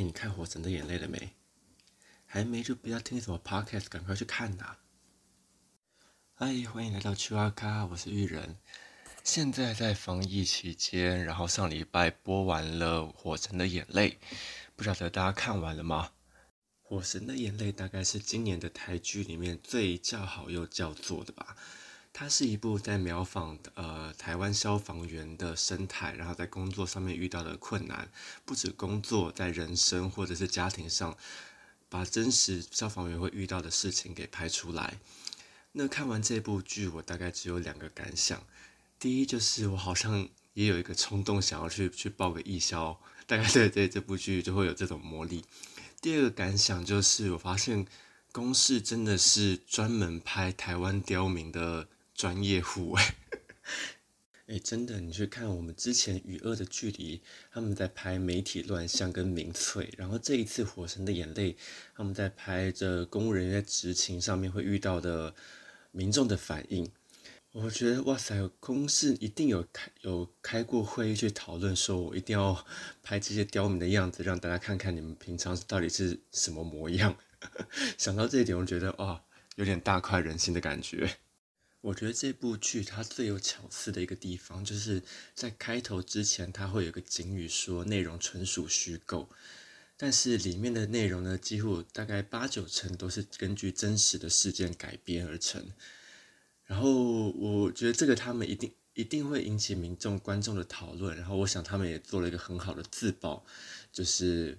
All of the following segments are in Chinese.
你看《火神的眼泪》了没？还没就不要听什么 podcast，赶快去看呐！嗨，欢迎来到趣蛙咖，我是玉人。现在在防疫期间，然后上礼拜播完了《火神的眼泪》，不晓得大家看完了吗？《火神的眼泪》大概是今年的台剧里面最叫好又叫座的吧。它是一部在描访呃台湾消防员的生态，然后在工作上面遇到的困难，不止工作，在人生或者是家庭上，把真实消防员会遇到的事情给拍出来。那看完这部剧，我大概只有两个感想。第一就是我好像也有一个冲动，想要去去报个义消，大概对对这部剧就会有这种魔力。第二个感想就是我发现公视真的是专门拍台湾刁民的。专业户哎，哎，真的，你去看我们之前与恶的距离，他们在拍媒体乱象跟民粹，然后这一次火神的眼泪，他们在拍着公务人员在执勤上面会遇到的民众的反应。我觉得哇塞，公司一定有开有开过会议去讨论，说我一定要拍这些刁民的样子，让大家看看你们平常到底是什么模样。想到这一点，我觉得哇，有点大快人心的感觉。我觉得这部剧它最有巧思的一个地方，就是在开头之前，它会有个警语说内容纯属虚构，但是里面的内容呢，几乎大概八九成都是根据真实的事件改编而成。然后我觉得这个他们一定一定会引起民众观众的讨论，然后我想他们也做了一个很好的自曝，就是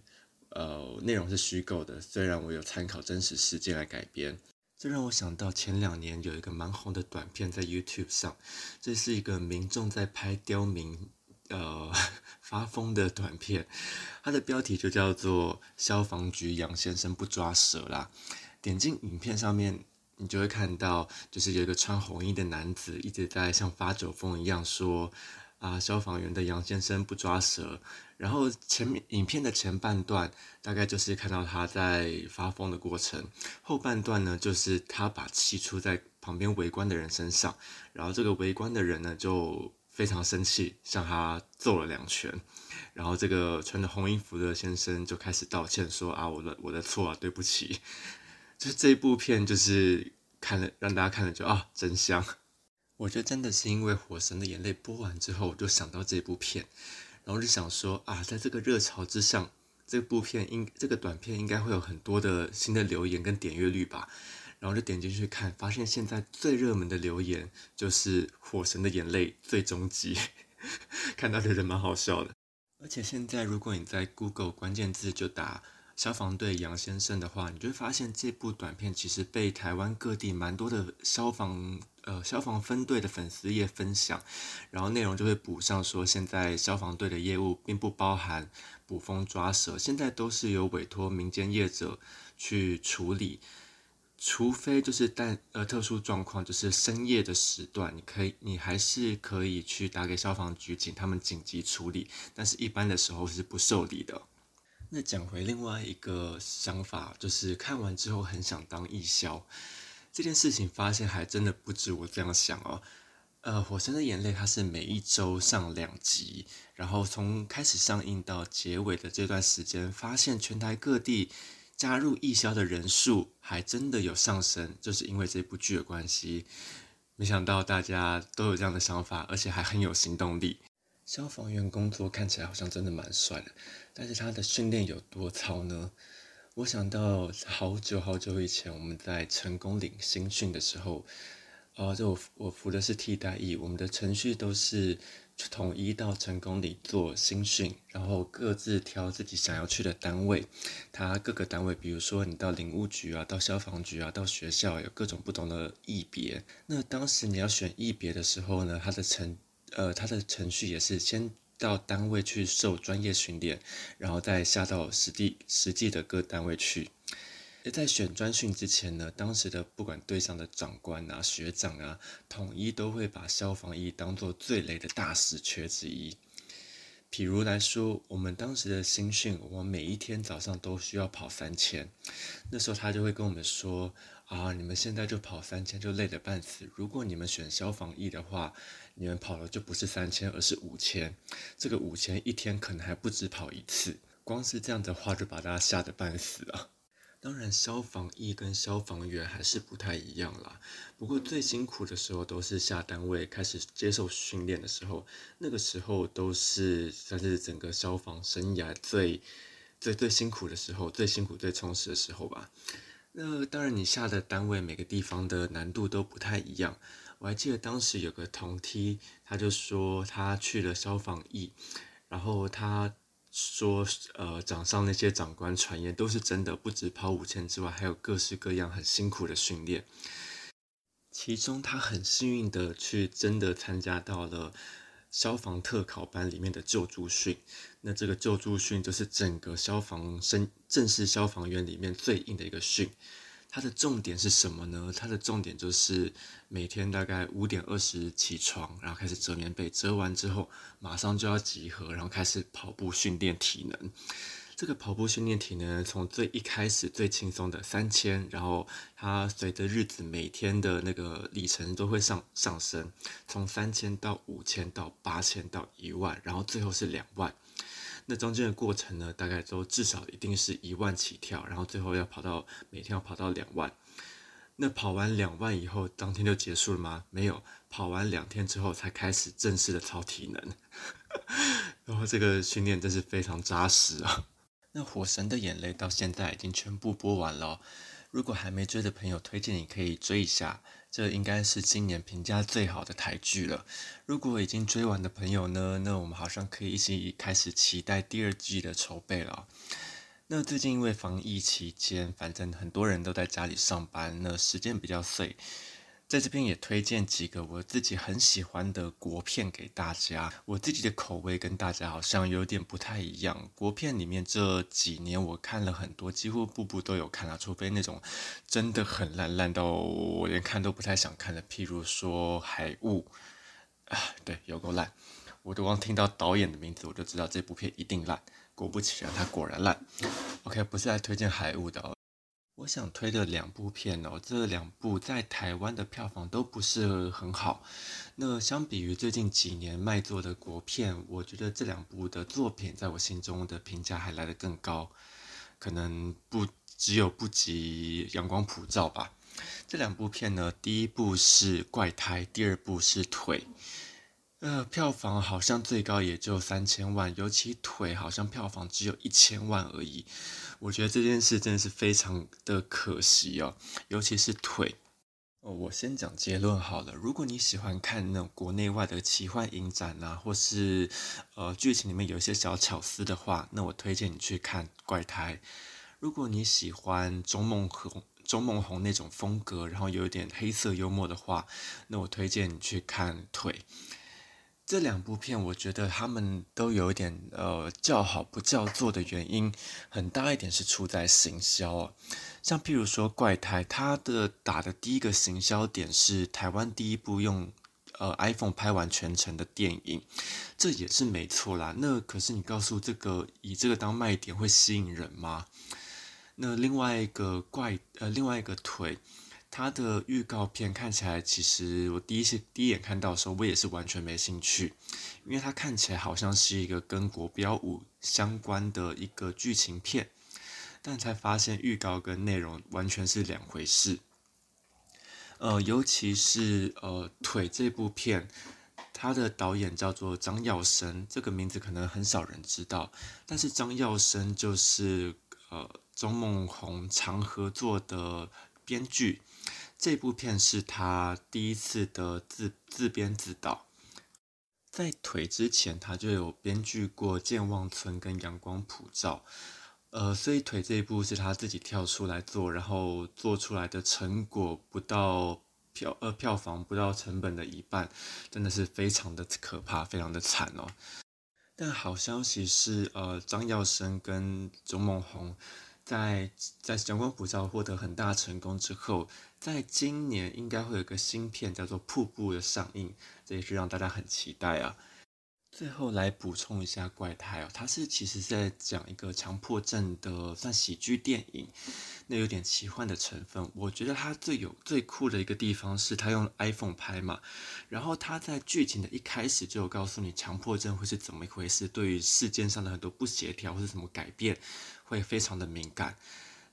呃内容是虚构的，虽然我有参考真实事件来改编。这让我想到前两年有一个蛮红的短片在 YouTube 上，这是一个民众在拍刁民，呃 发疯的短片，它的标题就叫做“消防局杨先生不抓蛇啦”。点进影片上面，你就会看到，就是有一个穿红衣的男子一直在像发酒疯一样说。啊，消防员的杨先生不抓蛇，然后前面影片的前半段大概就是看到他在发疯的过程，后半段呢就是他把气出在旁边围观的人身上，然后这个围观的人呢就非常生气，向他揍了两拳，然后这个穿着红衣服的先生就开始道歉说啊，我的我的错啊，对不起，就是这一部片就是看了让大家看了就啊真香。我觉得真的是因为《火神的眼泪》播完之后，我就想到这部片，然后就想说啊，在这个热潮之上，这部片应这个短片应该会有很多的新的留言跟点阅率吧。然后就点进去看，发现现在最热门的留言就是《火神的眼泪》最终集，看到觉得蛮好笑的。而且现在如果你在 Google 关键字就打消防队杨先生的话，你就会发现这部短片其实被台湾各地蛮多的消防。呃，消防分队的粉丝也分享，然后内容就会补上说，现在消防队的业务并不包含捕风抓蛇，现在都是由委托民间业者去处理，除非就是但呃特殊状况，就是深夜的时段，你可以你还是可以去打给消防局，请他们紧急处理，但是一般的时候是不受理的。那讲回另外一个想法，就是看完之后很想当义消。这件事情发现还真的不止我这样想哦，呃，《火神的眼泪》它是每一周上两集，然后从开始上映到结尾的这段时间，发现全台各地加入义消的人数还真的有上升，就是因为这部剧的关系。没想到大家都有这样的想法，而且还很有行动力。消防员工作看起来好像真的蛮帅的，但是他的训练有多操呢？我想到好久好久以前，我们在成功岭新训的时候，啊，就我我服的是替代役，我们的程序都是统一到成功里做新训，然后各自挑自己想要去的单位。他各个单位，比如说你到领务局啊，到消防局啊，到学校，有各种不同的役别。那当时你要选役别的时候呢，他的程呃，他的程序也是先。到单位去受专业训练，然后再下到实地实际的各单位去。在选专训之前呢，当时的不管队上的长官啊、学长啊，统一都会把消防衣当做最雷的大死缺之一。譬如来说，我们当时的新训，我们每一天早上都需要跑三千，那时候他就会跟我们说。啊！你们现在就跑三千就累得半死。如果你们选消防役的话，你们跑了就不是三千，而是五千。这个五千一天可能还不止跑一次。光是这样的话就把大家吓得半死啊！当然，消防役跟消防员还是不太一样啦。不过最辛苦的时候都是下单位开始接受训练的时候，那个时候都是算是整个消防生涯最最最辛苦的时候，最辛苦最充实的时候吧。那当然，你下的单位每个地方的难度都不太一样。我还记得当时有个同梯，他就说他去了消防役，然后他。说，呃，掌上那些长官传言都是真的，不止跑五千之外，还有各式各样很辛苦的训练。其中他很幸运的去真的参加到了消防特考班里面的救助训。那这个救助训就是整个消防生正式消防员里面最硬的一个训。它的重点是什么呢？它的重点就是每天大概五点二十起床，然后开始折棉被，折完之后马上就要集合，然后开始跑步训练体能。这个跑步训练体能从最一开始最轻松的三千，然后它随着日子每天的那个里程都会上上升，从三千到五千到八千到一万，然后最后是两万。那中间的过程呢，大概都至少一定是一万起跳，然后最后要跑到每天要跑到两万。那跑完两万以后，当天就结束了吗？没有，跑完两天之后才开始正式的超体能。然后这个训练真是非常扎实啊。那《火神的眼泪》到现在已经全部播完了，如果还没追的朋友，推荐你可以追一下。这应该是今年评价最好的台剧了。如果已经追完的朋友呢，那我们好像可以一起开始期待第二季的筹备了。那最近因为防疫期间，反正很多人都在家里上班，那时间比较碎。在这边也推荐几个我自己很喜欢的国片给大家。我自己的口味跟大家好像有点不太一样。国片里面这几年我看了很多，几乎部部都有看啊，除非那种真的很烂，烂到我连看都不太想看的。譬如说《海雾》，啊，对，有够烂，我都光听到导演的名字我就知道这部片一定烂。果不其然，它果然烂。OK，不是来推荐《海雾》的哦。我想推的两部片哦，这两部在台湾的票房都不是很好。那相比于最近几年卖座的国片，我觉得这两部的作品在我心中的评价还来得更高，可能不只有不及《阳光普照》吧。这两部片呢，第一部是《怪胎》，第二部是《腿》。呃，票房好像最高也就三千万，尤其腿好像票房只有一千万而已。我觉得这件事真的是非常的可惜哦，尤其是腿。哦，我先讲结论好了。如果你喜欢看那种国内外的奇幻影展啊，或是呃剧情里面有一些小巧思的话，那我推荐你去看《怪胎》。如果你喜欢钟梦红、钟梦红那种风格，然后有一点黑色幽默的话，那我推荐你去看《腿》。这两部片，我觉得他们都有一点呃叫好不叫座的原因，很大一点是出在行销啊。像譬如说《怪胎》，它的打的第一个行销点是台湾第一部用呃 iPhone 拍完全程的电影，这也是没错啦。那可是你告诉这个以这个当卖点会吸引人吗？那另外一个怪呃另外一个腿。它的预告片看起来，其实我第一次第一眼看到的时候，我也是完全没兴趣，因为它看起来好像是一个跟国标舞相关的一个剧情片，但才发现预告跟内容完全是两回事。呃，尤其是呃腿这部片，它的导演叫做张耀生，这个名字可能很少人知道，但是张耀生就是呃钟梦红常合作的编剧。这部片是他第一次的自自编自导，在腿之前他就有编剧过《健忘村》跟《阳光普照》，呃，所以腿这一部是他自己跳出来做，然后做出来的成果不到票呃票房不到成本的一半，真的是非常的可怕，非常的惨哦。但好消息是，呃，张耀生跟钟梦红在在《阳光普照》获得很大成功之后。在今年应该会有个新片叫做《瀑布》的上映，这也是让大家很期待啊。最后来补充一下《怪胎》哦，它是其实在讲一个强迫症的算喜剧电影，那有点奇幻的成分。我觉得它最有最酷的一个地方是它用 iPhone 拍嘛，然后它在剧情的一开始就有告诉你强迫症会是怎么一回事，对于世间上的很多不协调或者什么改变会非常的敏感。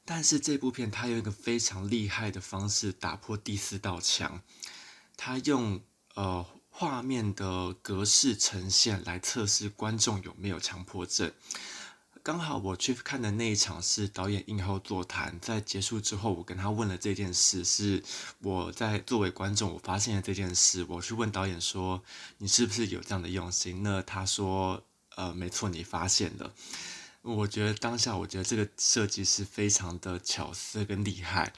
但是这部片它用一个非常厉害的方式打破第四道墙，它用呃。画面的格式呈现来测试观众有没有强迫症。刚好我去看的那一场是导演映后座谈，在结束之后，我跟他问了这件事，是我在作为观众我发现了这件事，我去问导演说你是不是有这样的用心？那他说呃没错，你发现了。我觉得当下我觉得这个设计是非常的巧思跟厉害。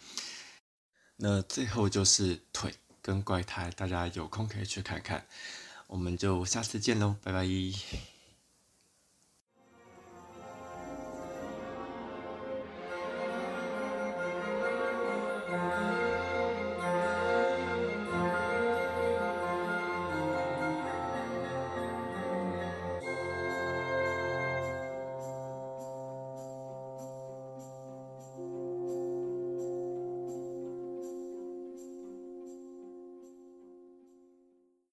那最后就是腿。跟怪胎，大家有空可以去看看，我们就下次见喽，拜拜。